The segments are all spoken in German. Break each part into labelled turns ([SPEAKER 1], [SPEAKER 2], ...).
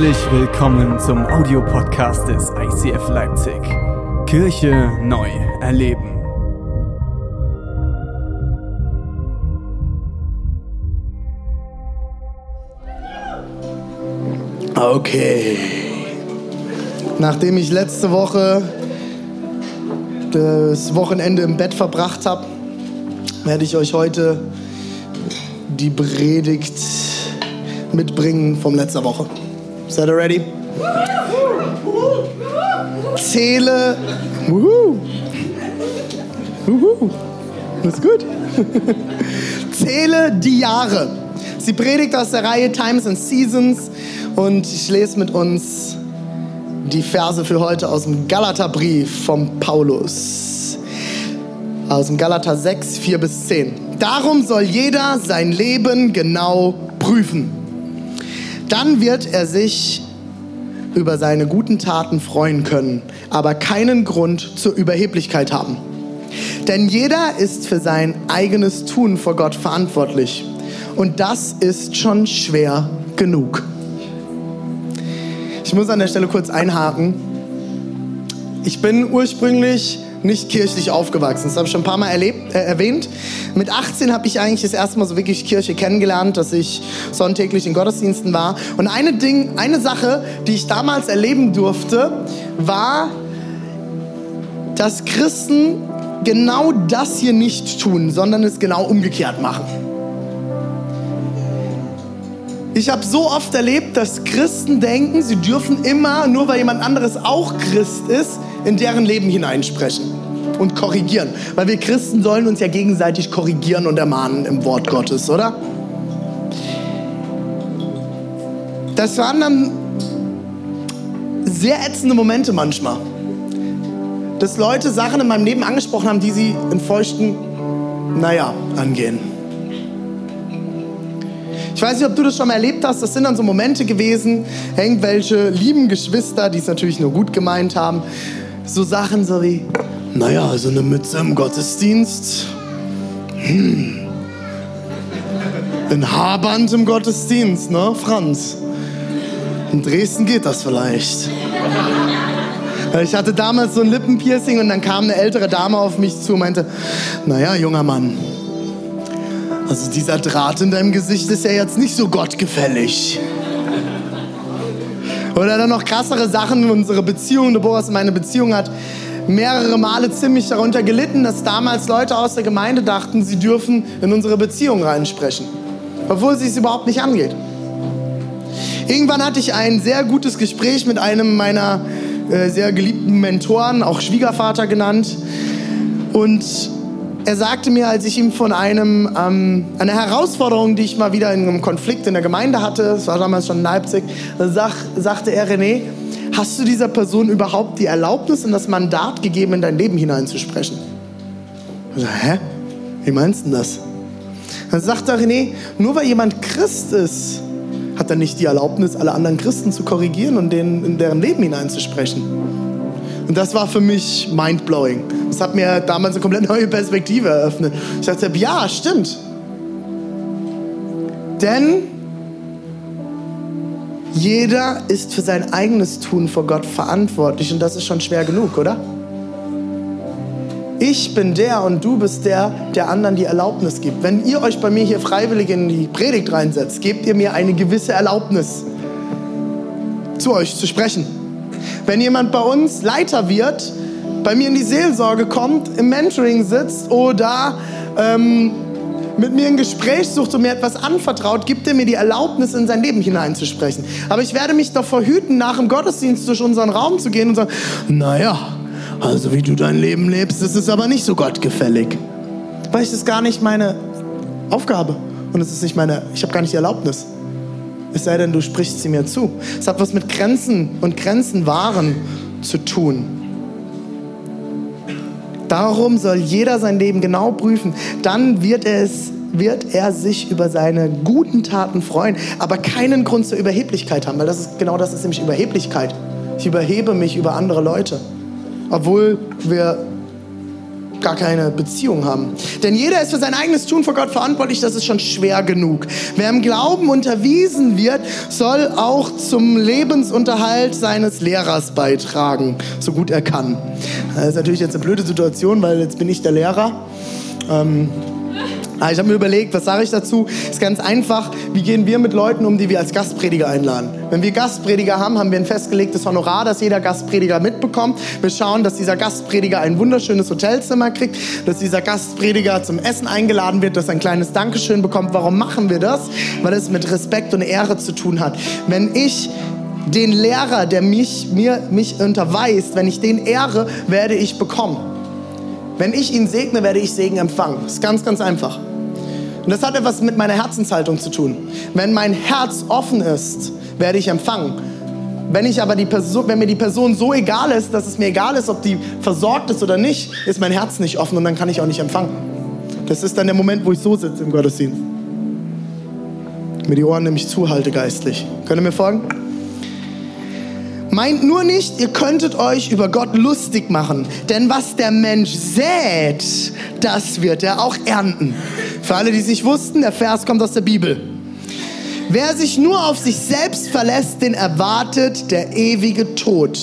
[SPEAKER 1] Herzlich willkommen zum Audiopodcast des ICF Leipzig. Kirche neu erleben.
[SPEAKER 2] Okay. Nachdem ich letzte Woche das Wochenende im Bett verbracht habe, werde ich euch heute die Predigt mitbringen vom letzter Woche. Seid ihr ready? Zähle. Wuhu. Wuhu. Das ist gut. Zähle die Jahre. Sie predigt aus der Reihe Times and Seasons und ich lese mit uns die Verse für heute aus dem Galaterbrief vom Paulus. Aus dem Galater 6, 4 bis 10. Darum soll jeder sein Leben genau prüfen. Dann wird er sich über seine guten Taten freuen können, aber keinen Grund zur Überheblichkeit haben. Denn jeder ist für sein eigenes Tun vor Gott verantwortlich. Und das ist schon schwer genug. Ich muss an der Stelle kurz einhaken. Ich bin ursprünglich nicht kirchlich aufgewachsen. Das habe ich schon ein paar Mal erlebt, äh, erwähnt. Mit 18 habe ich eigentlich das erste Mal so wirklich Kirche kennengelernt, dass ich sonntäglich in Gottesdiensten war. Und eine, Ding, eine Sache, die ich damals erleben durfte, war, dass Christen genau das hier nicht tun, sondern es genau umgekehrt machen. Ich habe so oft erlebt, dass Christen denken, sie dürfen immer, nur weil jemand anderes auch Christ ist, in deren Leben hineinsprechen und korrigieren. Weil wir Christen sollen uns ja gegenseitig korrigieren und ermahnen im Wort Gottes, oder? Das waren dann sehr ätzende Momente manchmal. Dass Leute Sachen in meinem Leben angesprochen haben, die sie in feuchten, naja, angehen. Ich weiß nicht, ob du das schon mal erlebt hast. Das sind dann so Momente gewesen, irgendwelche lieben Geschwister, die es natürlich nur gut gemeint haben. So Sachen so wie, naja, so eine Mütze im Gottesdienst. Hm. Ein Haarband im Gottesdienst, ne, Franz? In Dresden geht das vielleicht. Ich hatte damals so ein Lippenpiercing und dann kam eine ältere Dame auf mich zu und meinte, naja, junger Mann, also dieser Draht in deinem Gesicht ist ja jetzt nicht so gottgefällig. Oder dann noch krassere Sachen, unsere Beziehung, Boris, meine Beziehung hat mehrere Male ziemlich darunter gelitten, dass damals Leute aus der Gemeinde dachten, sie dürfen in unsere Beziehung reinsprechen, obwohl sie es überhaupt nicht angeht. Irgendwann hatte ich ein sehr gutes Gespräch mit einem meiner äh, sehr geliebten Mentoren, auch Schwiegervater genannt. Und er sagte mir, als ich ihm von einem, ähm, einer Herausforderung, die ich mal wieder in einem Konflikt in der Gemeinde hatte, das war damals schon in Leipzig, sag, sagte er, René, hast du dieser Person überhaupt die Erlaubnis und das Mandat gegeben, in dein Leben hineinzusprechen? Ich so, hä? Wie meinst du das? Dann sagt er, René, nur weil jemand Christ ist, hat er nicht die Erlaubnis, alle anderen Christen zu korrigieren und denen in deren Leben hineinzusprechen. Und das war für mich mindblowing. Das hat mir damals eine komplett neue Perspektive eröffnet. Ich dachte, ja, stimmt. Denn jeder ist für sein eigenes Tun vor Gott verantwortlich und das ist schon schwer genug, oder? Ich bin der und du bist der, der anderen die Erlaubnis gibt. Wenn ihr euch bei mir hier freiwillig in die Predigt reinsetzt, gebt ihr mir eine gewisse Erlaubnis, zu euch zu sprechen. Wenn jemand bei uns Leiter wird, bei mir in die Seelsorge kommt, im Mentoring sitzt oder ähm, mit mir ein Gespräch sucht und mir etwas anvertraut, gibt er mir die Erlaubnis, in sein Leben hineinzusprechen. Aber ich werde mich davor hüten, nach dem Gottesdienst durch unseren Raum zu gehen und sagen, naja, also wie du dein Leben lebst, das ist aber nicht so gottgefällig. Weil ich das gar nicht meine Aufgabe und es ist nicht meine, ich habe gar nicht die Erlaubnis. Es sei denn, du sprichst sie mir zu. Es hat was mit Grenzen und Grenzen wahren zu tun. Darum soll jeder sein Leben genau prüfen. Dann wird, es, wird er sich über seine guten Taten freuen, aber keinen Grund zur Überheblichkeit haben, weil das ist genau das ist nämlich Überheblichkeit. Ich überhebe mich über andere Leute, obwohl wir gar keine Beziehung haben. Denn jeder ist für sein eigenes Tun vor Gott verantwortlich, das ist schon schwer genug. Wer im Glauben unterwiesen wird, soll auch zum Lebensunterhalt seines Lehrers beitragen, so gut er kann. Das ist natürlich jetzt eine blöde Situation, weil jetzt bin ich der Lehrer. Ähm, ich habe mir überlegt, was sage ich dazu? Ist ganz einfach. Wie gehen wir mit Leuten um, die wir als Gastprediger einladen? Wenn wir Gastprediger haben, haben wir ein festgelegtes Honorar, das jeder Gastprediger mitbekommt. Wir schauen, dass dieser Gastprediger ein wunderschönes Hotelzimmer kriegt, dass dieser Gastprediger zum Essen eingeladen wird, dass er ein kleines Dankeschön bekommt. Warum machen wir das? Weil es mit Respekt und Ehre zu tun hat. Wenn ich den Lehrer, der mich, mir, mich unterweist, wenn ich den ehre, werde ich bekommen. Wenn ich ihn segne, werde ich Segen empfangen. Das ist ganz, ganz einfach. Und das hat etwas mit meiner Herzenshaltung zu tun. Wenn mein Herz offen ist, werde ich empfangen. Wenn, ich aber die Person, wenn mir die Person so egal ist, dass es mir egal ist, ob die versorgt ist oder nicht, ist mein Herz nicht offen und dann kann ich auch nicht empfangen. Das ist dann der Moment, wo ich so sitze im Gottesdienst. Mir die Ohren nämlich zuhalte geistlich. Könnt ihr mir folgen? Meint nur nicht, ihr könntet euch über Gott lustig machen. Denn was der Mensch sät, das wird er auch ernten. Für alle, die es nicht wussten, der Vers kommt aus der Bibel. Wer sich nur auf sich selbst verlässt, den erwartet der ewige Tod.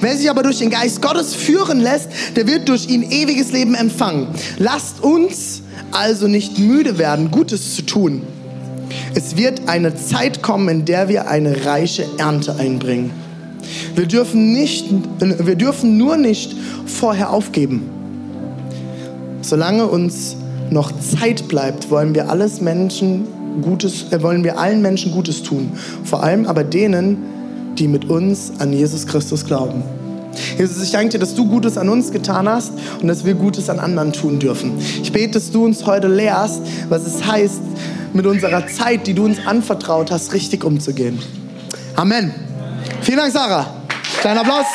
[SPEAKER 2] Wer sich aber durch den Geist Gottes führen lässt, der wird durch ihn ewiges Leben empfangen. Lasst uns also nicht müde werden, Gutes zu tun. Es wird eine Zeit kommen, in der wir eine reiche Ernte einbringen. Wir dürfen, nicht, wir dürfen nur nicht vorher aufgeben. Solange uns noch Zeit bleibt, wollen wir alles Menschen Gutes, äh, wollen wir allen Menschen Gutes tun. Vor allem aber denen, die mit uns an Jesus Christus glauben. Jesus, ich danke dir, dass du Gutes an uns getan hast und dass wir Gutes an anderen tun dürfen. Ich bete, dass du uns heute lehrst, was es heißt, mit unserer Zeit, die du uns anvertraut hast, richtig umzugehen. Amen. Vielen Dank, Sarah. Kleiner Applaus.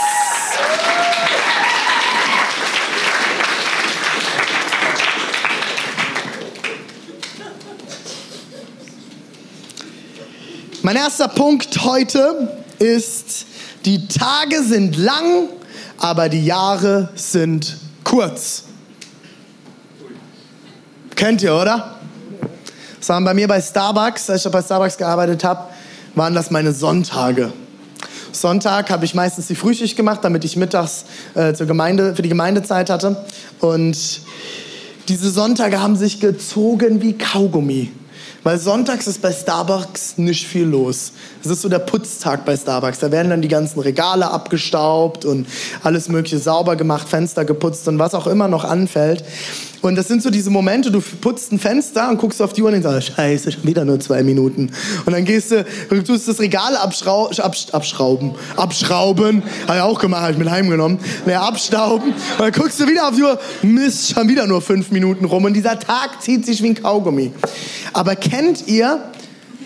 [SPEAKER 2] Mein erster Punkt heute ist, die Tage sind lang, aber die Jahre sind kurz. Kennt ihr, oder? Das waren bei mir bei Starbucks, als ich bei Starbucks gearbeitet habe, waren das meine Sonntage. Sonntag habe ich meistens die Frühschicht gemacht, damit ich mittags äh, zur Gemeinde, für die Gemeindezeit hatte. Und diese Sonntage haben sich gezogen wie Kaugummi. Weil sonntags ist bei Starbucks nicht viel los. Es ist so der Putztag bei Starbucks. Da werden dann die ganzen Regale abgestaubt und alles Mögliche sauber gemacht, Fenster geputzt und was auch immer noch anfällt. Und das sind so diese Momente, du putzt ein Fenster und guckst auf die Uhr und sagst, scheiße, schon wieder nur zwei Minuten. Und dann gehst du, du tust das Regal abschrau absch abschrauben. Abschrauben, habe ich auch gemacht, habe ich mit heimgenommen. Naja, abstauben. Und dann guckst du wieder auf die Uhr, Mist, schon wieder nur fünf Minuten rum. Und dieser Tag zieht sich wie ein Kaugummi. Aber kennt ihr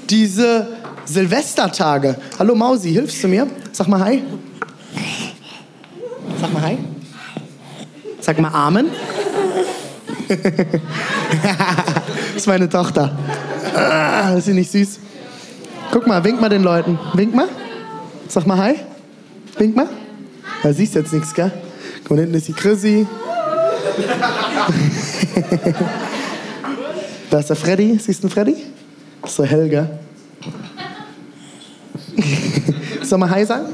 [SPEAKER 2] diese Silvestertage? Hallo Mausi, hilfst du mir? Sag mal Hi. Sag mal Hi. Sag mal Amen. das ist meine Tochter. Ah, ist sie nicht süß? Guck mal, wink mal den Leuten. Wink mal. Sag mal Hi. Wink mal. Da siehst jetzt nichts, gell? Guck mal, hinten ist die Chrissy. da ist der Freddy. Siehst du den Freddy? Das ist hell, gell? Soll mal Hi sagen?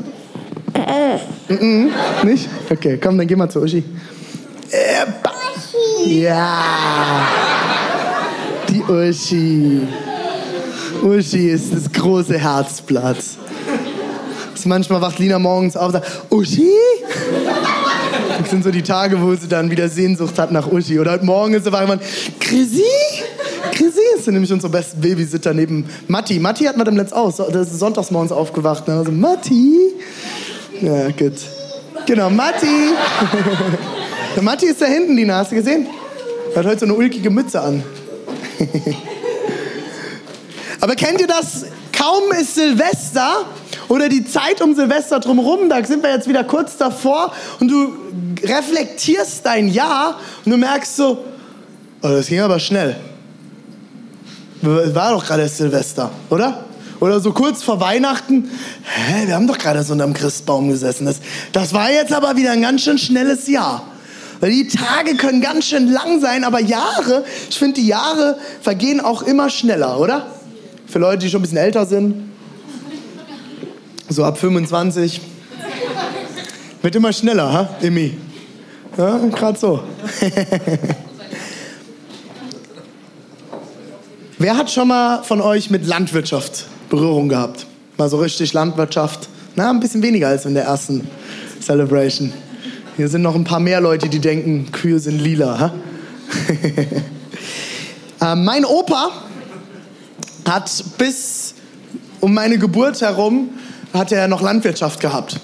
[SPEAKER 2] Mm -mm, nicht? Okay, komm, dann geh mal zu Uschi. Äh, ja. Die Uschi. Uschi ist das große Herzblatt. manchmal wacht Lina morgens auf und sagt, Uschi? Das sind so die Tage, wo sie dann wieder Sehnsucht hat nach Uschi. Oder heute Morgen ist sie wach und Chrissy? Chrissy ist nämlich unser bester Babysitter neben Matti. Matti hat man dem letzt aus. Der ist sonntags morgens aufgewacht. Ne? Also, Matti. Ja, gut. Genau, Matti. Der Matti ist da hinten, Lina, hast du gesehen? Er hat heute so eine ulkige Mütze an. Aber kennt ihr das? Kaum ist Silvester oder die Zeit um Silvester drumherum, da sind wir jetzt wieder kurz davor und du reflektierst dein Jahr und du merkst so, oh, das ging aber schnell. War doch gerade Silvester, oder? Oder so kurz vor Weihnachten, hä, wir haben doch gerade so unterm Christbaum gesessen. Das, das war jetzt aber wieder ein ganz schön schnelles Jahr. Weil die Tage können ganz schön lang sein, aber Jahre, ich finde, die Jahre vergehen auch immer schneller, oder? Für Leute, die schon ein bisschen älter sind. So ab 25. Wird immer schneller, ha, Imi? Ja, gerade so. Wer hat schon mal von euch mit Landwirtschaft Berührung gehabt? Mal so richtig Landwirtschaft? Na, ein bisschen weniger als in der ersten Celebration. Hier sind noch ein paar mehr Leute, die denken, Kühe sind lila. äh, mein Opa hat bis um meine Geburt herum hat er noch Landwirtschaft gehabt.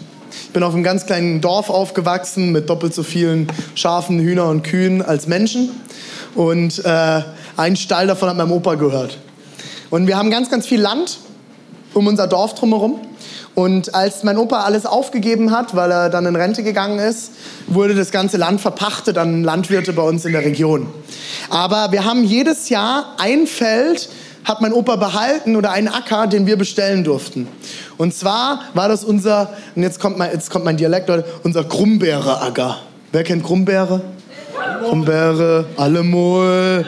[SPEAKER 2] Ich bin auf einem ganz kleinen Dorf aufgewachsen mit doppelt so vielen Schafen, Hühner und Kühen als Menschen. Und äh, ein Stall davon hat meinem Opa gehört. Und wir haben ganz, ganz viel Land um unser Dorf drumherum. Und als mein Opa alles aufgegeben hat, weil er dann in Rente gegangen ist, wurde das ganze Land verpachtet an Landwirte bei uns in der Region. Aber wir haben jedes Jahr ein Feld, hat mein Opa behalten oder einen Acker, den wir bestellen durften. Und zwar war das unser, und jetzt kommt mein, jetzt kommt mein Dialekt, unser Krummbeere-Acker. Wer kennt Krummbeere? Krummbeere, allemal.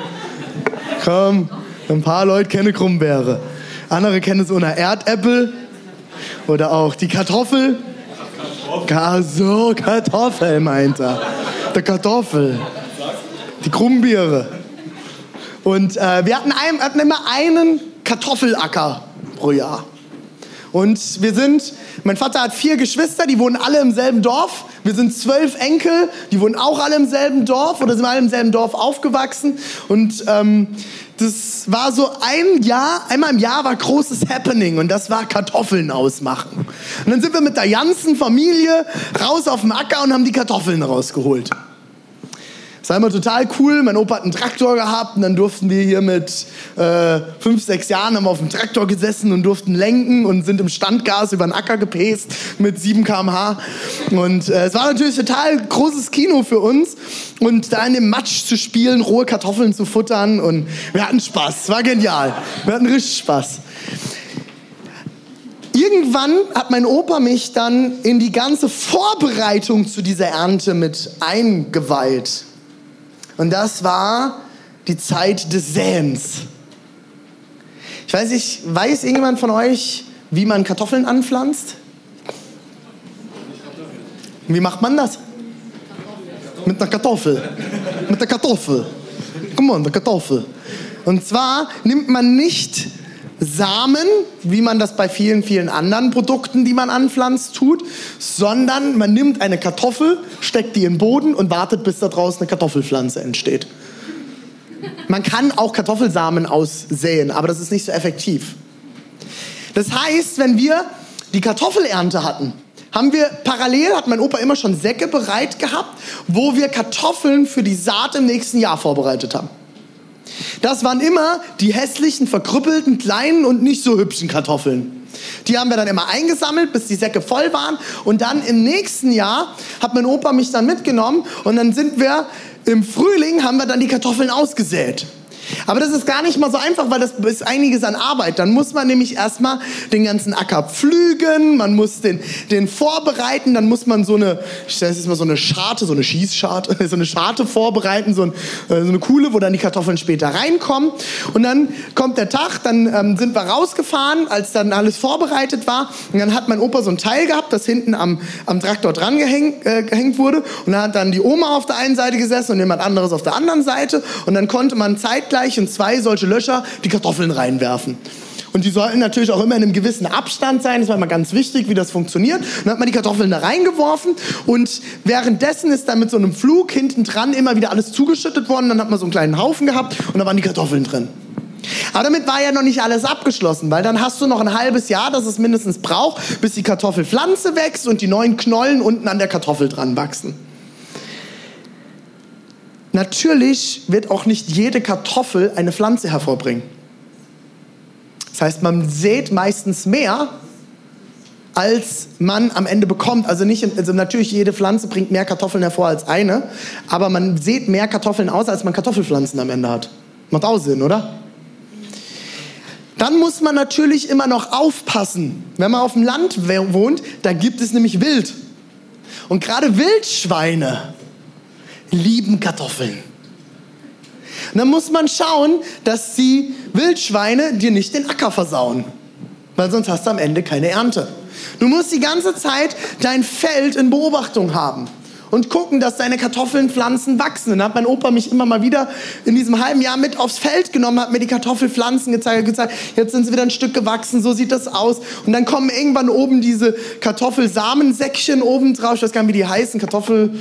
[SPEAKER 2] Komm, ein paar Leute kennen Krummbeere. Andere kennen so eine Erdäpfel oder auch die Kartoffel. Kartoffel. So, Kartoffel meint er. Der Kartoffel. Die Krummbeere. Und äh, wir hatten, ein, hatten immer einen Kartoffelacker pro Jahr. Und wir sind, mein Vater hat vier Geschwister, die wohnen alle im selben Dorf. Wir sind zwölf Enkel, die wohnen auch alle im selben Dorf oder sind alle im selben Dorf aufgewachsen. Und ähm, das war so ein Jahr, einmal im Jahr war großes Happening und das war Kartoffeln ausmachen. Und dann sind wir mit der ganzen Familie raus auf dem Acker und haben die Kartoffeln rausgeholt. Das war immer total cool. Mein Opa hat einen Traktor gehabt und dann durften wir hier mit äh, fünf, sechs Jahren haben wir auf dem Traktor gesessen und durften lenken und sind im Standgas über den Acker gepäst mit 7 km/h. Und äh, es war natürlich total großes Kino für uns. Und da in dem Matsch zu spielen, rohe Kartoffeln zu futtern und wir hatten Spaß. Es war genial. Wir hatten richtig Spaß. Irgendwann hat mein Opa mich dann in die ganze Vorbereitung zu dieser Ernte mit eingeweiht. Und das war die Zeit des Säens. Ich weiß nicht, weiß irgendjemand von euch, wie man Kartoffeln anpflanzt? Wie macht man das? Mit einer Kartoffel. Mit der Kartoffel. Komm on, der Kartoffel. Und zwar nimmt man nicht Samen, wie man das bei vielen, vielen anderen Produkten, die man anpflanzt, tut, sondern man nimmt eine Kartoffel, steckt die in den Boden und wartet, bis da draußen eine Kartoffelpflanze entsteht. Man kann auch Kartoffelsamen aussäen, aber das ist nicht so effektiv. Das heißt, wenn wir die Kartoffelernte hatten, haben wir parallel, hat mein Opa immer schon Säcke bereit gehabt, wo wir Kartoffeln für die Saat im nächsten Jahr vorbereitet haben. Das waren immer die hässlichen, verkrüppelten, kleinen und nicht so hübschen Kartoffeln. Die haben wir dann immer eingesammelt, bis die Säcke voll waren. Und dann im nächsten Jahr hat mein Opa mich dann mitgenommen und dann sind wir im Frühling, haben wir dann die Kartoffeln ausgesät. Aber das ist gar nicht mal so einfach, weil das ist einiges an Arbeit. Dann muss man nämlich erstmal den ganzen Acker pflügen, man muss den, den vorbereiten, dann muss man so eine, ich stelle jetzt mal so eine Scharte, so eine Schießscharte, so eine Scharte vorbereiten, so, ein, äh, so eine Kuhle, wo dann die Kartoffeln später reinkommen. Und dann kommt der Tag, dann ähm, sind wir rausgefahren, als dann alles vorbereitet war. Und dann hat mein Opa so ein Teil gehabt, das hinten am, am Traktor dran gehängt, äh, gehängt wurde. Und dann hat dann die Oma auf der einen Seite gesessen und jemand anderes auf der anderen Seite. Und dann konnte man zeitgleich zeitgleich in zwei solche Löcher die Kartoffeln reinwerfen. Und die sollten natürlich auch immer in einem gewissen Abstand sein. Das war immer ganz wichtig, wie das funktioniert. dann hat man die Kartoffeln da reingeworfen und währenddessen ist dann mit so einem Flug hinten dran immer wieder alles zugeschüttet worden. Dann hat man so einen kleinen Haufen gehabt und da waren die Kartoffeln drin. Aber damit war ja noch nicht alles abgeschlossen, weil dann hast du noch ein halbes Jahr, das es mindestens braucht, bis die Kartoffelpflanze wächst und die neuen Knollen unten an der Kartoffel dran wachsen. Natürlich wird auch nicht jede Kartoffel eine Pflanze hervorbringen. Das heißt, man sät meistens mehr, als man am Ende bekommt. Also, nicht, also natürlich, jede Pflanze bringt mehr Kartoffeln hervor als eine, aber man sät mehr Kartoffeln aus, als man Kartoffelpflanzen am Ende hat. Macht auch Sinn, oder? Dann muss man natürlich immer noch aufpassen. Wenn man auf dem Land wohnt, da gibt es nämlich Wild. Und gerade Wildschweine lieben Kartoffeln. Und dann muss man schauen, dass die Wildschweine dir nicht den Acker versauen. Weil sonst hast du am Ende keine Ernte. Du musst die ganze Zeit dein Feld in Beobachtung haben und gucken, dass deine Kartoffelnpflanzen wachsen. Und dann hat mein Opa mich immer mal wieder in diesem halben Jahr mit aufs Feld genommen, hat mir die Kartoffelpflanzen gezeigt, gezeigt, jetzt sind sie wieder ein Stück gewachsen, so sieht das aus. Und dann kommen irgendwann oben diese Kartoffelsamensäckchen oben drauf, ich weiß gar nicht, wie die heißen, Kartoffel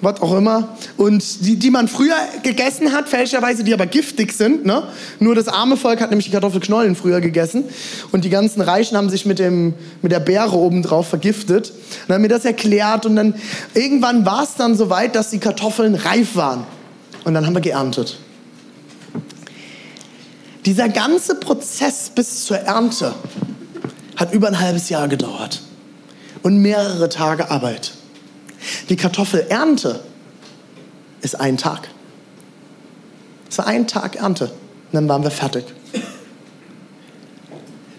[SPEAKER 2] was auch immer, und die, die man früher gegessen hat, fälschlicherweise, die aber giftig sind. Ne? Nur das arme Volk hat nämlich die Kartoffelknollen früher gegessen und die ganzen Reichen haben sich mit, dem, mit der Beere obendrauf vergiftet. Und dann haben mir das erklärt und dann irgendwann war es dann so weit, dass die Kartoffeln reif waren. Und dann haben wir geerntet. Dieser ganze Prozess bis zur Ernte hat über ein halbes Jahr gedauert und mehrere Tage Arbeit. Die Kartoffelernte ist ein Tag. Es war ein Tag Ernte. Und dann waren wir fertig.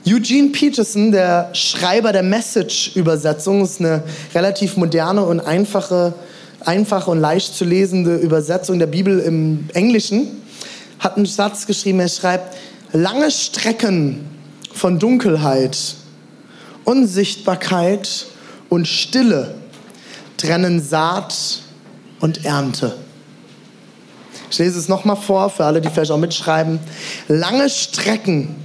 [SPEAKER 2] Eugene Peterson, der Schreiber der Message-Übersetzung, ist eine relativ moderne und einfache, einfache und leicht zu lesende Übersetzung der Bibel im Englischen, hat einen Satz geschrieben, er schreibt, lange Strecken von Dunkelheit, Unsichtbarkeit und Stille trennen Saat und Ernte. Ich lese es nochmal vor, für alle, die vielleicht auch mitschreiben. Lange Strecken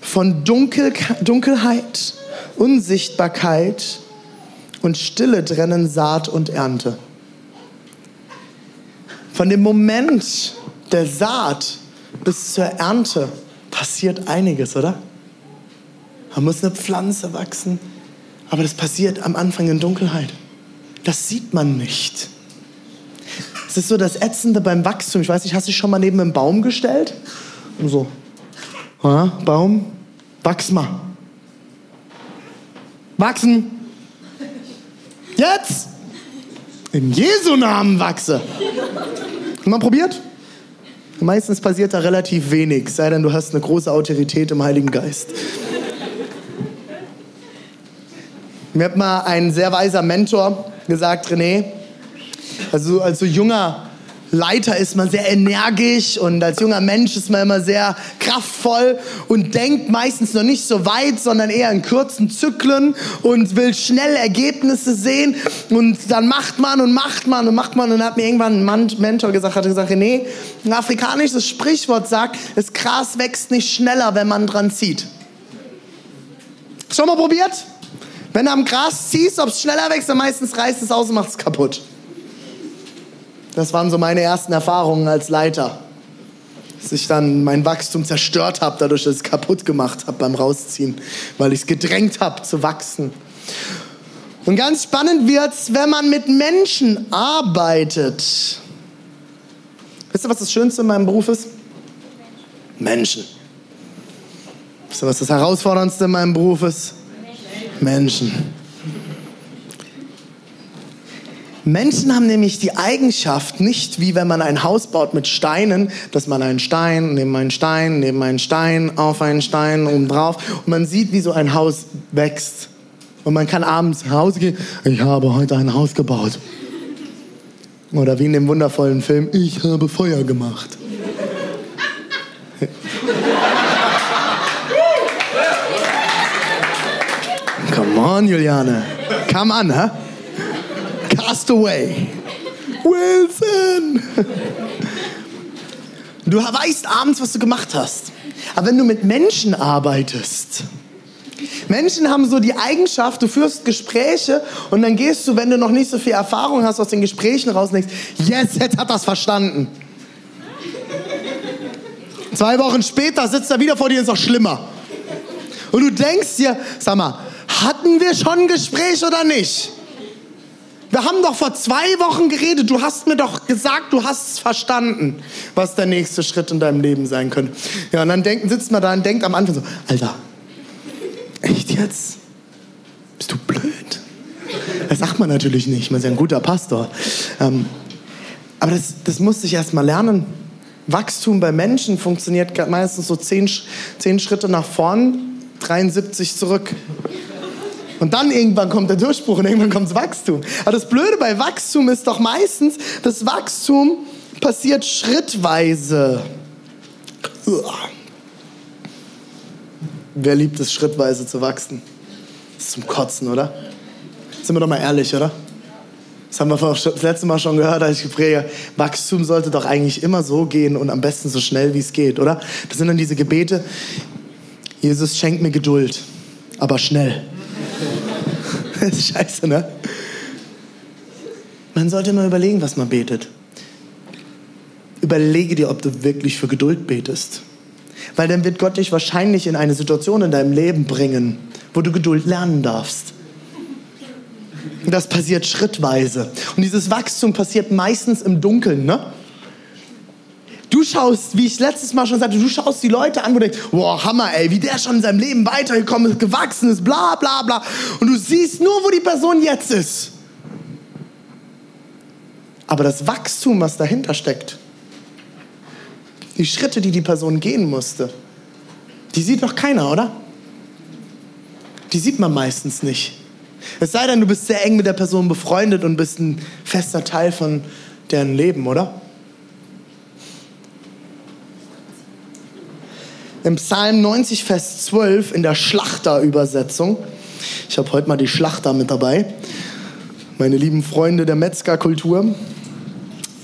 [SPEAKER 2] von Dunkel Dunkelheit, Unsichtbarkeit und Stille trennen Saat und Ernte. Von dem Moment der Saat bis zur Ernte passiert einiges, oder? Da muss eine Pflanze wachsen, aber das passiert am Anfang in Dunkelheit das sieht man nicht. Es ist so das Ätzende beim Wachstum. Ich weiß nicht, hast du dich schon mal neben einem Baum gestellt? Und so, ja, Baum, wachs mal. Wachsen. Jetzt. In Jesu Namen wachse. Mal probiert? Meistens passiert da relativ wenig, sei denn du hast eine große Autorität im Heiligen Geist. Mir hat mal ein sehr weiser Mentor gesagt, René, also als so junger Leiter ist man sehr energisch und als junger Mensch ist man immer sehr kraftvoll und denkt meistens noch nicht so weit, sondern eher in kurzen Zyklen und will schnell Ergebnisse sehen und dann macht man und macht man und macht man und hat mir irgendwann ein Mentor gesagt, hat gesagt, René, ein afrikanisches Sprichwort sagt, das Gras wächst nicht schneller, wenn man dran zieht. Schon mal probiert? Wenn du am Gras ziehst, ob es schneller wächst, dann meistens reißt es aus und macht es kaputt. Das waren so meine ersten Erfahrungen als Leiter. Dass ich dann mein Wachstum zerstört habe, dadurch, dass ich es kaputt gemacht habe beim Rausziehen, weil ich es gedrängt habe zu wachsen. Und ganz spannend wird es, wenn man mit Menschen arbeitet. Wisst ihr, was das Schönste in meinem Beruf ist? Menschen. Wisst ihr, was das Herausforderndste in meinem Beruf ist? Menschen. Menschen haben nämlich die Eigenschaft, nicht wie wenn man ein Haus baut mit Steinen, dass man einen Stein, neben einen Stein, neben einen Stein, auf einen Stein, oben drauf und man sieht, wie so ein Haus wächst. Und man kann abends nach Hause gehen, ich habe heute ein Haus gebaut. Oder wie in dem wundervollen Film, ich habe Feuer gemacht. Come on, Juliane. Come on, huh? Cast away. Wilson. Du weißt abends, was du gemacht hast. Aber wenn du mit Menschen arbeitest, Menschen haben so die Eigenschaft, du führst Gespräche und dann gehst du, wenn du noch nicht so viel Erfahrung hast, aus den Gesprächen raus und denkst, yes, jetzt hat das verstanden. Zwei Wochen später sitzt er wieder vor dir und ist noch schlimmer. Und du denkst dir, sag mal, hatten wir schon ein Gespräch oder nicht? Wir haben doch vor zwei Wochen geredet. Du hast mir doch gesagt, du hast es verstanden, was der nächste Schritt in deinem Leben sein könnte. Ja, und dann denkt, sitzt man da und denkt am Anfang so, Alter, echt jetzt? Bist du blöd? Das sagt man natürlich nicht, man ist ja ein guter Pastor. Ähm, aber das, das musste ich erst mal lernen. Wachstum bei Menschen funktioniert meistens so zehn, zehn Schritte nach vorn, 73 zurück. Und dann irgendwann kommt der Durchbruch und irgendwann kommt das Wachstum. Aber das Blöde bei Wachstum ist doch meistens, das Wachstum passiert schrittweise. Wer liebt es, schrittweise zu wachsen? Das ist zum Kotzen, oder? Sind wir doch mal ehrlich, oder? Das haben wir das letzte Mal schon gehört, als ich geprägt Wachstum sollte doch eigentlich immer so gehen und am besten so schnell, wie es geht, oder? Das sind dann diese Gebete. Jesus, schenk mir Geduld, aber schnell. Das ist scheiße, ne? Man sollte immer überlegen, was man betet. Überlege dir, ob du wirklich für Geduld betest. Weil dann wird Gott dich wahrscheinlich in eine Situation in deinem Leben bringen, wo du Geduld lernen darfst. Das passiert schrittweise. Und dieses Wachstum passiert meistens im Dunkeln, ne? Du schaust, wie ich letztes Mal schon sagte, du schaust die Leute an, wo du denkst, wow, Hammer, ey, wie der schon in seinem Leben weitergekommen ist, gewachsen ist, bla, bla, bla. Und du siehst nur, wo die Person jetzt ist. Aber das Wachstum, was dahinter steckt, die Schritte, die die Person gehen musste, die sieht noch keiner, oder? Die sieht man meistens nicht. Es sei denn, du bist sehr eng mit der Person befreundet und bist ein fester Teil von deren Leben, oder? Im Psalm 90, Vers 12 in der Schlachterübersetzung, ich habe heute mal die Schlachter mit dabei, meine lieben Freunde der Metzgerkultur,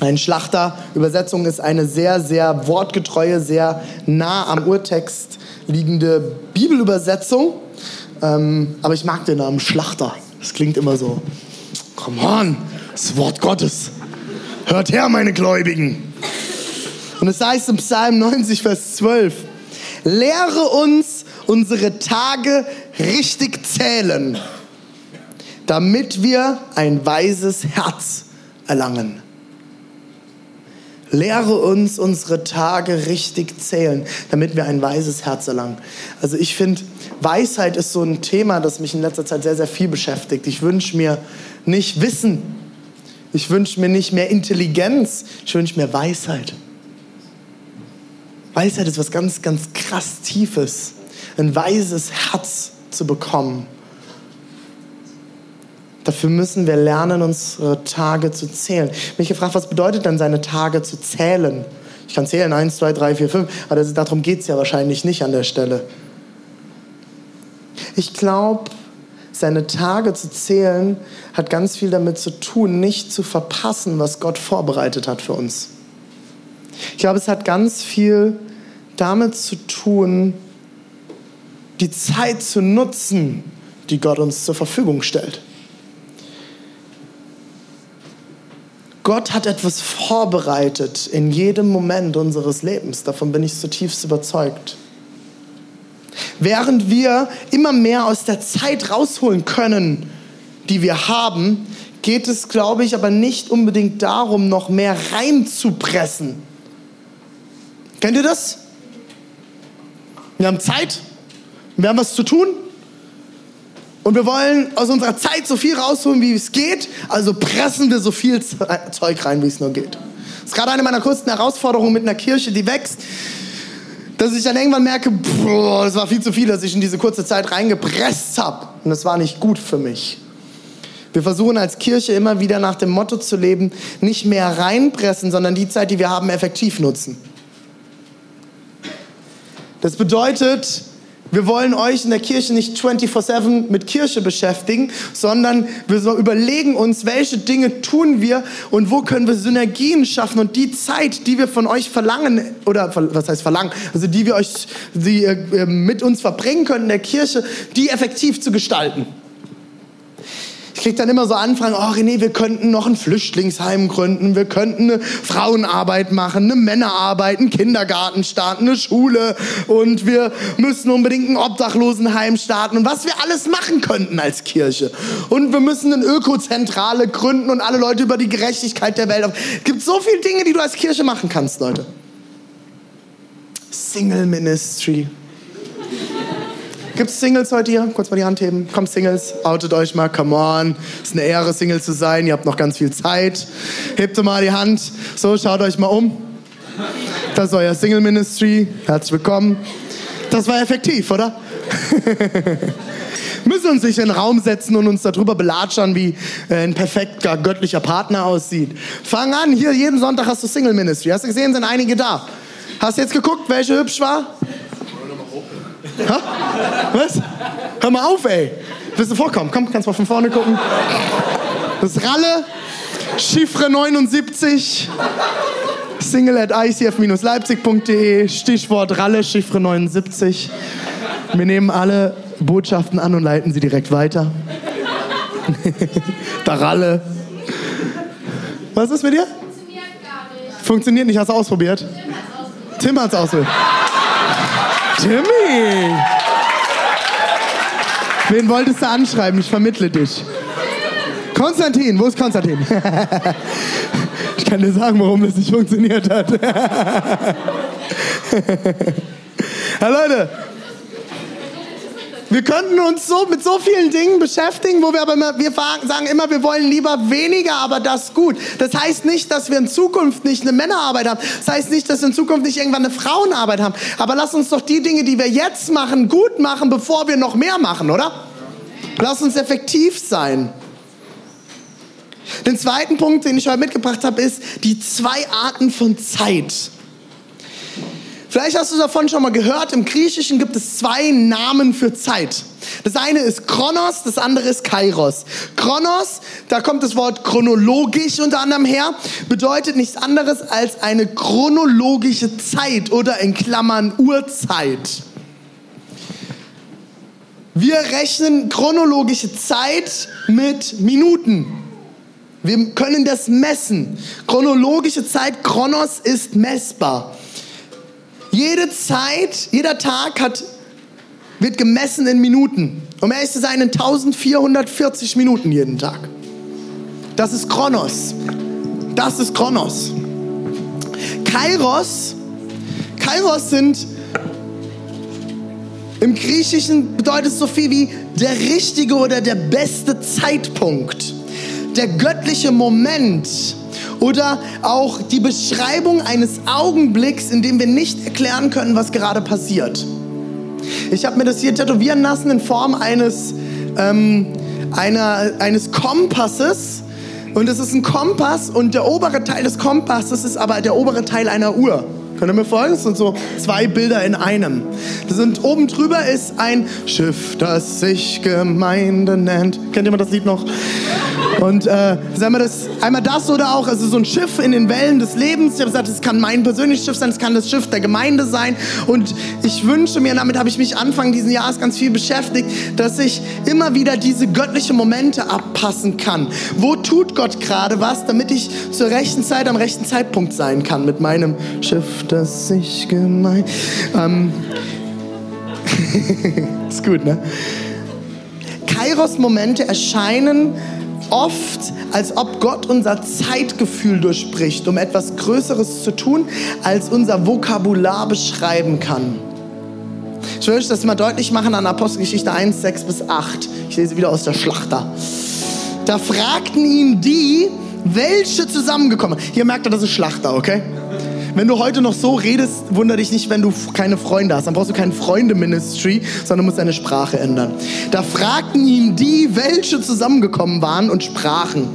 [SPEAKER 2] ein Schlachterübersetzung ist eine sehr, sehr wortgetreue, sehr nah am Urtext liegende Bibelübersetzung. Ähm, aber ich mag den Namen Schlachter. Das klingt immer so. Come on, das Wort Gottes. Hört her, meine Gläubigen. Und es heißt im Psalm 90, Vers 12, lehre uns unsere Tage richtig zählen, damit wir ein weises Herz erlangen. Lehre uns unsere Tage richtig zählen, damit wir ein weises Herz erlangen. Also ich finde, Weisheit ist so ein Thema, das mich in letzter Zeit sehr, sehr viel beschäftigt. Ich wünsche mir nicht Wissen. Ich wünsche mir nicht mehr Intelligenz. Ich wünsche mir Weisheit. Weisheit ist was ganz, ganz krass Tiefes. Ein weises Herz zu bekommen. Dafür müssen wir lernen, unsere Tage zu zählen. Ich mich gefragt, was bedeutet denn seine Tage zu zählen? Ich kann zählen, 1, 2, 3, 4, 5, aber das, darum geht es ja wahrscheinlich nicht an der Stelle. Ich glaube, seine Tage zu zählen hat ganz viel damit zu tun, nicht zu verpassen, was Gott vorbereitet hat für uns. Ich glaube, es hat ganz viel damit zu tun, die Zeit zu nutzen, die Gott uns zur Verfügung stellt. Gott hat etwas vorbereitet in jedem Moment unseres Lebens. Davon bin ich zutiefst überzeugt. Während wir immer mehr aus der Zeit rausholen können, die wir haben, geht es, glaube ich, aber nicht unbedingt darum, noch mehr reinzupressen. Kennt ihr das? Wir haben Zeit, wir haben was zu tun und wir wollen aus unserer Zeit so viel rausholen, wie es geht. Also pressen wir so viel Zeug rein, wie es nur geht. Das ist gerade eine meiner größten Herausforderungen mit einer Kirche, die wächst, dass ich dann irgendwann merke, boah, das war viel zu viel, dass ich in diese kurze Zeit reingepresst habe. Und das war nicht gut für mich. Wir versuchen als Kirche immer wieder nach dem Motto zu leben, nicht mehr reinpressen, sondern die Zeit, die wir haben, effektiv nutzen. Das bedeutet, wir wollen euch in der Kirche nicht 24/7 mit Kirche beschäftigen, sondern wir so überlegen uns, welche Dinge tun wir und wo können wir Synergien schaffen und die Zeit, die wir von euch verlangen oder was heißt verlangen, also die wir euch die äh, mit uns verbringen können in der Kirche, die effektiv zu gestalten. Kriege dann immer so Anfragen, oh René, wir könnten noch ein Flüchtlingsheim gründen, wir könnten eine Frauenarbeit machen, eine Männerarbeit, einen Kindergarten starten, eine Schule und wir müssen unbedingt ein Obdachlosenheim starten und was wir alles machen könnten als Kirche. Und wir müssen eine Ökozentrale gründen und alle Leute über die Gerechtigkeit der Welt. Es gibt so viele Dinge, die du als Kirche machen kannst, Leute. Single Ministry. Gibt es Singles heute hier? Kurz mal die Hand heben. Kommt Singles, outet euch mal, come on. Ist eine Ehre, Single zu sein. Ihr habt noch ganz viel Zeit. Hebt mal die Hand. So, schaut euch mal um. Das ist euer Single Ministry. Herzlich willkommen. Das war effektiv, oder? müssen uns nicht in den Raum setzen und uns darüber belatschern, wie äh, ein perfekter göttlicher Partner aussieht. Fang an, hier jeden Sonntag hast du Single Ministry. Hast du gesehen, sind einige da. Hast du jetzt geguckt, welche hübsch war? Ha? Was? Hör mal auf, ey. Willst du vorkommen? Komm, kannst mal von vorne gucken. Das ist Ralle, Chiffre 79, single at icf-leipzig.de, Stichwort Ralle, Chiffre 79. Wir nehmen alle Botschaften an und leiten sie direkt weiter. da Ralle. Was ist mit dir?
[SPEAKER 3] Funktioniert gar nicht.
[SPEAKER 2] Funktioniert nicht, hast du ausprobiert? Tim hat's ausprobiert. Timmy! Wen wolltest du anschreiben? Ich vermittle dich. Konstantin, wo ist Konstantin? ich kann dir sagen, warum das nicht funktioniert hat. ja, Leute, wir könnten uns so mit so vielen Dingen beschäftigen, wo wir aber immer, wir sagen immer, wir wollen lieber weniger, aber das gut. Das heißt nicht, dass wir in Zukunft nicht eine Männerarbeit haben. Das heißt nicht, dass wir in Zukunft nicht irgendwann eine Frauenarbeit haben. Aber lass uns doch die Dinge, die wir jetzt machen, gut machen, bevor wir noch mehr machen, oder? Lass uns effektiv sein. Den zweiten Punkt, den ich heute mitgebracht habe, ist die zwei Arten von Zeit. Vielleicht hast du davon schon mal gehört, im Griechischen gibt es zwei Namen für Zeit. Das eine ist Chronos, das andere ist Kairos. Chronos, da kommt das Wort chronologisch unter anderem her, bedeutet nichts anderes als eine chronologische Zeit oder in Klammern Uhrzeit. Wir rechnen chronologische Zeit mit Minuten. Wir können das messen. Chronologische Zeit, Chronos ist messbar. Jede Zeit, jeder Tag hat, wird gemessen in Minuten. Um ehrlich zu sein, in 1440 Minuten jeden Tag. Das ist Chronos. Das ist Chronos. Kairos, Kairos sind im Griechischen bedeutet es so viel wie der richtige oder der beste Zeitpunkt, der göttliche Moment oder auch die Beschreibung eines Augenblicks, in dem wir nicht erklären können, was gerade passiert. Ich habe mir das hier tätowieren lassen in Form eines, ähm, einer, eines Kompasses. Und es ist ein Kompass und der obere Teil des Kompasses ist aber der obere Teil einer Uhr. Könnt ihr mir folgen? Das sind so zwei Bilder in einem. Das sind, oben drüber ist ein Schiff, das sich Gemeinde nennt. Kennt jemand das Lied noch? Und äh, sagen wir das, einmal das oder auch, also so ein Schiff in den Wellen des Lebens. Ich habe gesagt, es kann mein persönliches Schiff sein, es kann das Schiff der Gemeinde sein. Und ich wünsche mir, damit habe ich mich Anfang dieses Jahres ganz viel beschäftigt, dass ich immer wieder diese göttlichen Momente abpassen kann. Wo tut Gott gerade was, damit ich zur rechten Zeit am rechten Zeitpunkt sein kann mit meinem Schiff, das sich gemein. Ähm, ist gut, ne? Kairos-Momente erscheinen oft, als ob Gott unser Zeitgefühl durchbricht, um etwas Größeres zu tun, als unser Vokabular beschreiben kann. Ich will euch das mal deutlich machen an Apostelgeschichte 1, 6 bis 8. Ich lese wieder aus der Schlachter. Da fragten ihn die, welche zusammengekommen. Hier merkt ihr, das ist Schlachter, okay? Wenn du heute noch so redest, wunder dich nicht, wenn du keine Freunde hast. Dann brauchst du kein Freunde-Ministry, sondern musst deine Sprache ändern. Da fragten ihn die, welche zusammengekommen waren und sprachen.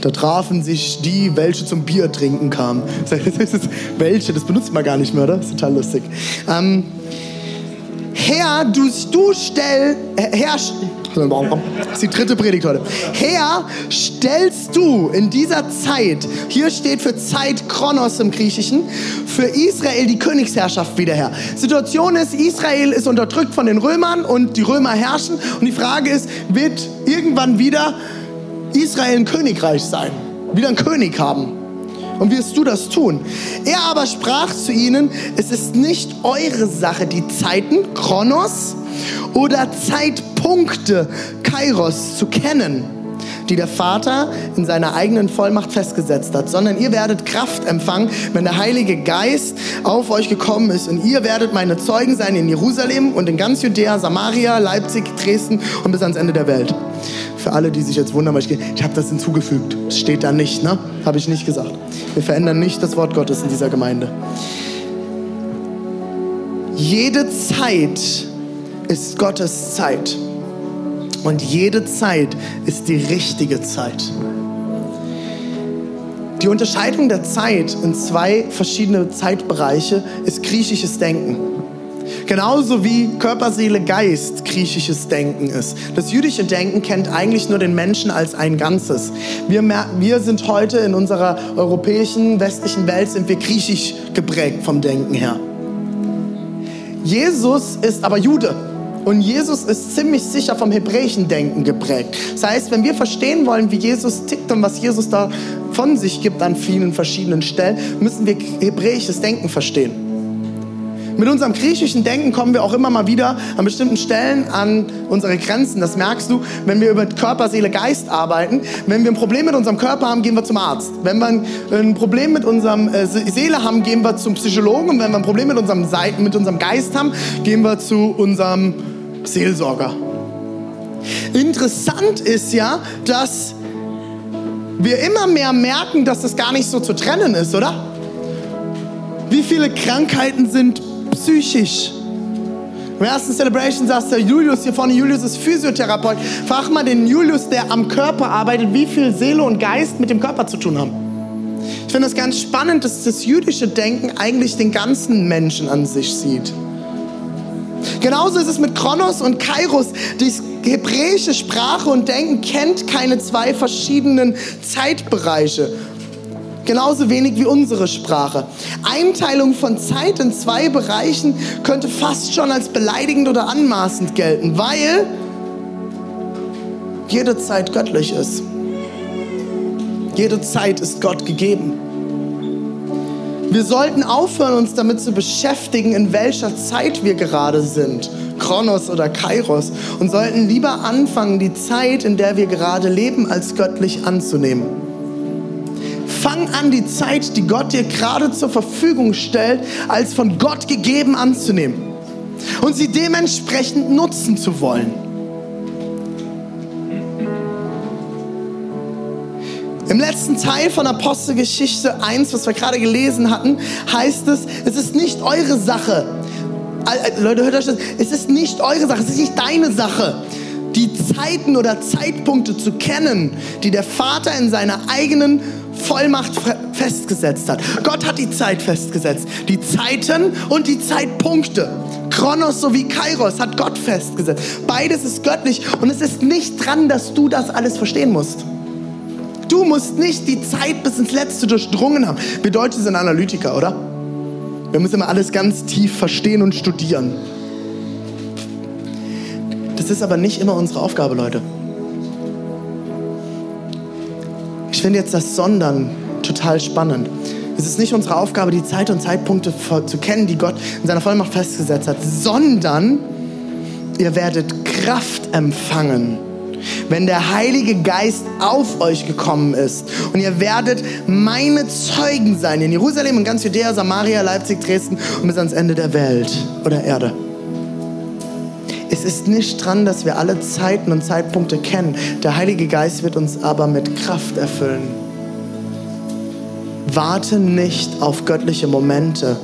[SPEAKER 2] Da trafen sich die, welche zum Bier trinken kamen. welche, das benutzt man gar nicht mehr, oder? Das ist total lustig. Ähm, Herr, du, du stell, Herr, das ist die dritte Predigt heute. Herr, stellst du in dieser Zeit, hier steht für Zeit Kronos im Griechischen, für Israel die Königsherrschaft wieder her. Situation ist, Israel ist unterdrückt von den Römern und die Römer herrschen. Und die Frage ist, wird irgendwann wieder Israel ein Königreich sein? Wieder einen König haben? Und wirst du das tun? Er aber sprach zu ihnen, es ist nicht eure Sache, die Zeiten, Kronos, oder Zeitpunkte, Kairos, zu kennen, die der Vater in seiner eigenen Vollmacht festgesetzt hat, sondern ihr werdet Kraft empfangen, wenn der Heilige Geist auf euch gekommen ist. Und ihr werdet meine Zeugen sein in Jerusalem und in ganz Judäa, Samaria, Leipzig, Dresden und bis ans Ende der Welt. Für alle, die sich jetzt wundern, ich, ich habe das hinzugefügt. Es steht da nicht, ne? Habe ich nicht gesagt. Wir verändern nicht das Wort Gottes in dieser Gemeinde. Jede Zeit ist Gottes Zeit. Und jede Zeit ist die richtige Zeit. Die Unterscheidung der Zeit in zwei verschiedene Zeitbereiche ist griechisches Denken. Genauso wie Körper, Seele, Geist griechisches Denken ist. Das jüdische Denken kennt eigentlich nur den Menschen als ein Ganzes. Wir, wir sind heute in unserer europäischen, westlichen Welt, sind wir griechisch geprägt vom Denken her. Jesus ist aber Jude. Und Jesus ist ziemlich sicher vom hebräischen Denken geprägt. Das heißt, wenn wir verstehen wollen, wie Jesus tickt und was Jesus da von sich gibt an vielen verschiedenen Stellen, müssen wir hebräisches Denken verstehen. Mit unserem griechischen Denken kommen wir auch immer mal wieder an bestimmten Stellen an unsere Grenzen. Das merkst du, wenn wir über Körper, Seele, Geist arbeiten. Wenn wir ein Problem mit unserem Körper haben, gehen wir zum Arzt. Wenn wir ein Problem mit unserem äh, Seele haben, gehen wir zum Psychologen. Und wenn wir ein Problem mit unserem, mit unserem Geist haben, gehen wir zu unserem Seelsorger. Interessant ist ja, dass wir immer mehr merken, dass das gar nicht so zu trennen ist, oder? Wie viele Krankheiten sind psychisch. Im ersten Celebration saß der Julius hier vorne. Julius ist Physiotherapeut. Frag mal den Julius, der am Körper arbeitet, wie viel Seele und Geist mit dem Körper zu tun haben. Ich finde es ganz spannend, dass das jüdische Denken eigentlich den ganzen Menschen an sich sieht. Genauso ist es mit Kronos und Kairos. Die hebräische Sprache und Denken kennt keine zwei verschiedenen Zeitbereiche. Genauso wenig wie unsere Sprache. Einteilung von Zeit in zwei Bereichen könnte fast schon als beleidigend oder anmaßend gelten, weil jede Zeit göttlich ist. Jede Zeit ist Gott gegeben. Wir sollten aufhören, uns damit zu beschäftigen, in welcher Zeit wir gerade sind, Kronos oder Kairos, und sollten lieber anfangen, die Zeit, in der wir gerade leben, als göttlich anzunehmen. Fang an, die Zeit, die Gott dir gerade zur Verfügung stellt, als von Gott gegeben anzunehmen und sie dementsprechend nutzen zu wollen. Im letzten Teil von Apostelgeschichte 1, was wir gerade gelesen hatten, heißt es, es ist nicht eure Sache. Leute, hört euch das. Es ist nicht eure Sache, es ist nicht deine Sache, die Zeiten oder Zeitpunkte zu kennen, die der Vater in seiner eigenen Vollmacht festgesetzt hat. Gott hat die Zeit festgesetzt. Die Zeiten und die Zeitpunkte. Kronos sowie Kairos hat Gott festgesetzt. Beides ist göttlich und es ist nicht dran, dass du das alles verstehen musst. Du musst nicht die Zeit bis ins Letzte durchdrungen haben. Wir Deutsche sind Analytiker, oder? Wir müssen immer alles ganz tief verstehen und studieren. Das ist aber nicht immer unsere Aufgabe, Leute. Ich finde jetzt das Sondern total spannend. Es ist nicht unsere Aufgabe, die Zeit und Zeitpunkte zu kennen, die Gott in seiner Vollmacht festgesetzt hat, sondern ihr werdet Kraft empfangen, wenn der Heilige Geist auf euch gekommen ist. Und ihr werdet meine Zeugen sein in Jerusalem und ganz Judäa, Samaria, Leipzig, Dresden und bis ans Ende der Welt oder Erde. Es ist nicht dran, dass wir alle Zeiten und Zeitpunkte kennen. Der Heilige Geist wird uns aber mit Kraft erfüllen. Warte nicht auf göttliche Momente.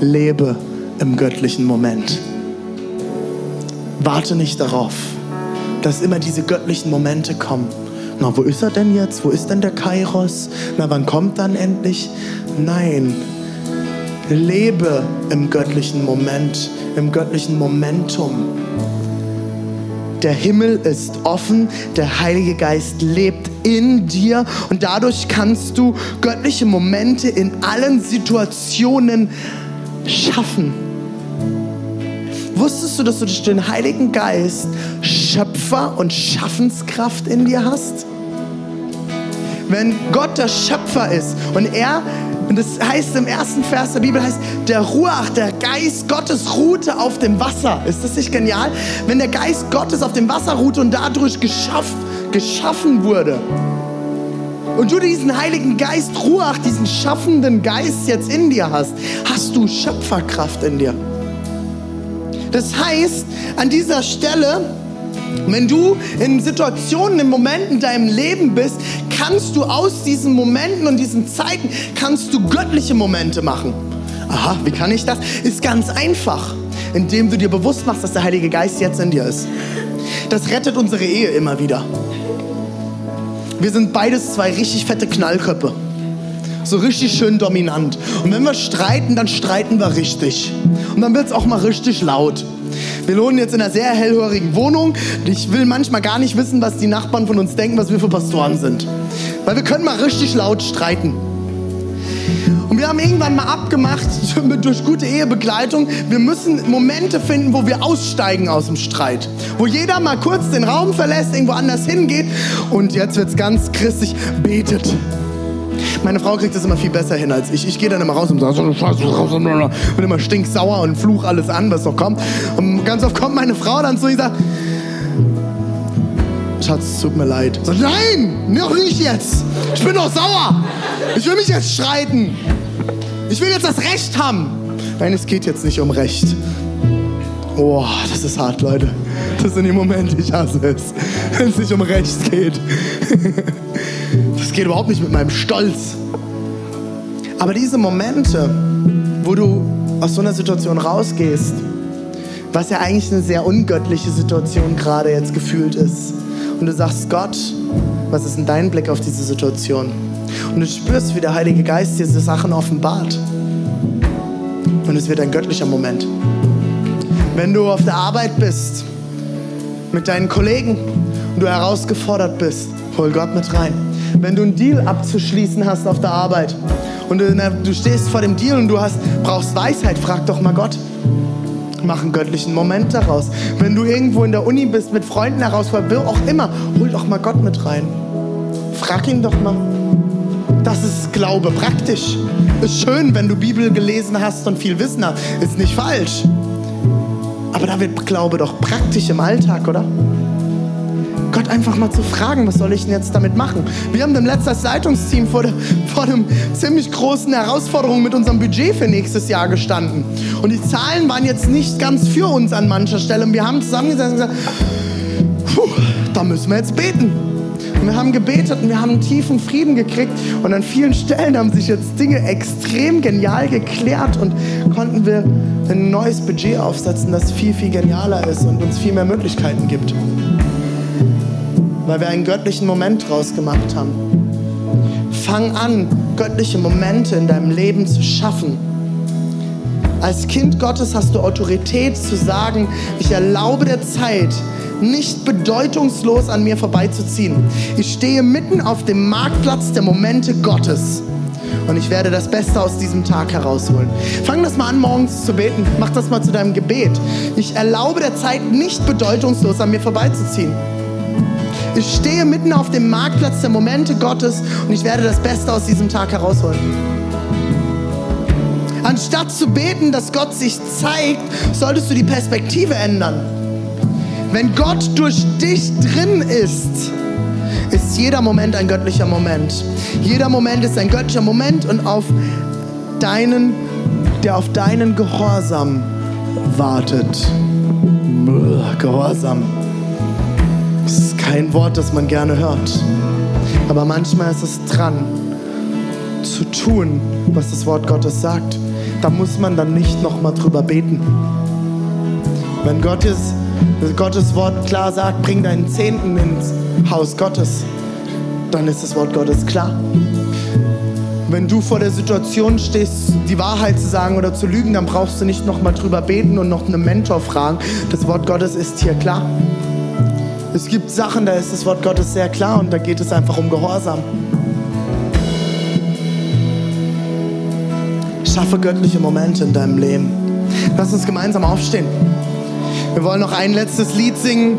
[SPEAKER 2] Lebe im göttlichen Moment. Warte nicht darauf, dass immer diese göttlichen Momente kommen. Na, wo ist er denn jetzt? Wo ist denn der Kairos? Na, wann kommt dann endlich? Nein, lebe im göttlichen Moment im göttlichen Momentum. Der Himmel ist offen, der Heilige Geist lebt in dir und dadurch kannst du göttliche Momente in allen Situationen schaffen. Wusstest du, dass du durch den Heiligen Geist Schöpfer und Schaffenskraft in dir hast? Wenn Gott der Schöpfer ist und er und das heißt im ersten Vers der Bibel heißt, der Ruach, der Geist Gottes ruhte auf dem Wasser. Ist das nicht genial? Wenn der Geist Gottes auf dem Wasser ruhte und dadurch geschaff, geschaffen wurde. Und du diesen Heiligen Geist, Ruach, diesen schaffenden Geist jetzt in dir hast, hast du Schöpferkraft in dir. Das heißt, an dieser Stelle wenn du in Situationen, in Momenten in deinem Leben bist, kannst du aus diesen Momenten und diesen Zeiten, kannst du göttliche Momente machen. Aha, wie kann ich das? Ist ganz einfach, indem du dir bewusst machst, dass der Heilige Geist jetzt in dir ist. das rettet unsere Ehe immer wieder. Wir sind beides zwei richtig fette Knallköpfe. So richtig schön dominant. Und wenn wir streiten, dann streiten wir richtig. Und dann wird es auch mal richtig laut. Wir wohnen jetzt in einer sehr hellhörigen Wohnung. Ich will manchmal gar nicht wissen, was die Nachbarn von uns denken, was wir für Pastoren sind. Weil wir können mal richtig laut streiten. Und wir haben irgendwann mal abgemacht, durch gute Ehebegleitung, wir müssen Momente finden, wo wir aussteigen aus dem Streit. Wo jeder mal kurz den Raum verlässt, irgendwo anders hingeht und jetzt wird es ganz christlich, betet. Meine Frau kriegt das immer viel besser hin als ich. Ich gehe dann immer raus und sage, so Scheiße, raus und bin immer stinksauer und fluch alles an, was noch kommt. Und ganz oft kommt meine Frau dann zu und sagt, Schatz, tut mir leid. So, nein, noch nicht jetzt. Ich bin doch sauer. Ich will mich jetzt streiten. Ich will jetzt das Recht haben. Nein, es geht jetzt nicht um Recht. Oh, das ist hart, Leute. Das sind die Momente, ich hasse es, wenn es nicht um Recht geht. Das geht überhaupt nicht mit meinem Stolz. Aber diese Momente, wo du aus so einer Situation rausgehst, was ja eigentlich eine sehr ungöttliche Situation gerade jetzt gefühlt ist, und du sagst, Gott, was ist denn dein Blick auf diese Situation? Und du spürst, wie der Heilige Geist diese Sachen offenbart. Und es wird ein göttlicher Moment. Wenn du auf der Arbeit bist, mit deinen Kollegen und du herausgefordert bist, hol Gott mit rein. Wenn du einen Deal abzuschließen hast auf der Arbeit und du, stehst vor dem Deal und du hast, brauchst Weisheit, frag doch mal Gott. Mach einen göttlichen Moment daraus. Wenn du irgendwo in der Uni bist, mit Freunden herausforderst, wo auch immer, hol doch mal Gott mit rein. Frag ihn doch mal. Das ist Glaube praktisch. Ist schön, wenn du Bibel gelesen hast und viel Wissen hast. Ist nicht falsch. Aber da wird Glaube doch praktisch im Alltag, oder? Gott einfach mal zu fragen, was soll ich denn jetzt damit machen? Wir haben dem letzten Leitungsteam vor, der, vor einem ziemlich großen Herausforderung mit unserem Budget für nächstes Jahr gestanden. Und die Zahlen waren jetzt nicht ganz für uns an mancher Stelle. Und wir haben zusammengesessen und gesagt, puh, da müssen wir jetzt beten. Und wir haben gebetet und wir haben einen tiefen Frieden gekriegt. Und an vielen Stellen haben sich jetzt Dinge extrem genial geklärt und konnten wir ein neues Budget aufsetzen, das viel, viel genialer ist und uns viel mehr Möglichkeiten gibt. Weil wir einen göttlichen Moment draus gemacht haben. Fang an, göttliche Momente in deinem Leben zu schaffen. Als Kind Gottes hast du Autorität zu sagen, ich erlaube der Zeit, nicht bedeutungslos an mir vorbeizuziehen. Ich stehe mitten auf dem Marktplatz der Momente Gottes. Und ich werde das Beste aus diesem Tag herausholen. Fang das mal an, morgens zu beten. Mach das mal zu deinem Gebet. Ich erlaube der Zeit nicht bedeutungslos an mir vorbeizuziehen. Ich stehe mitten auf dem Marktplatz der Momente Gottes und ich werde das Beste aus diesem Tag herausholen. Anstatt zu beten, dass Gott sich zeigt, solltest du die Perspektive ändern. Wenn Gott durch dich drin ist, ist jeder Moment ein göttlicher Moment. Jeder Moment ist ein göttlicher Moment und auf deinen, der auf deinen Gehorsam wartet. Gehorsam. Kein Wort, das man gerne hört. Aber manchmal ist es dran, zu tun, was das Wort Gottes sagt. Da muss man dann nicht nochmal drüber beten. Wenn Gott ist, Gottes Wort klar sagt, bring deinen Zehnten ins Haus Gottes, dann ist das Wort Gottes klar. Wenn du vor der Situation stehst, die Wahrheit zu sagen oder zu lügen, dann brauchst du nicht nochmal drüber beten und noch einen Mentor fragen. Das Wort Gottes ist hier klar. Es gibt Sachen, da ist das Wort Gottes sehr klar und da geht es einfach um Gehorsam. Schaffe göttliche Momente in deinem Leben. Lass uns gemeinsam aufstehen. Wir wollen noch ein letztes Lied singen.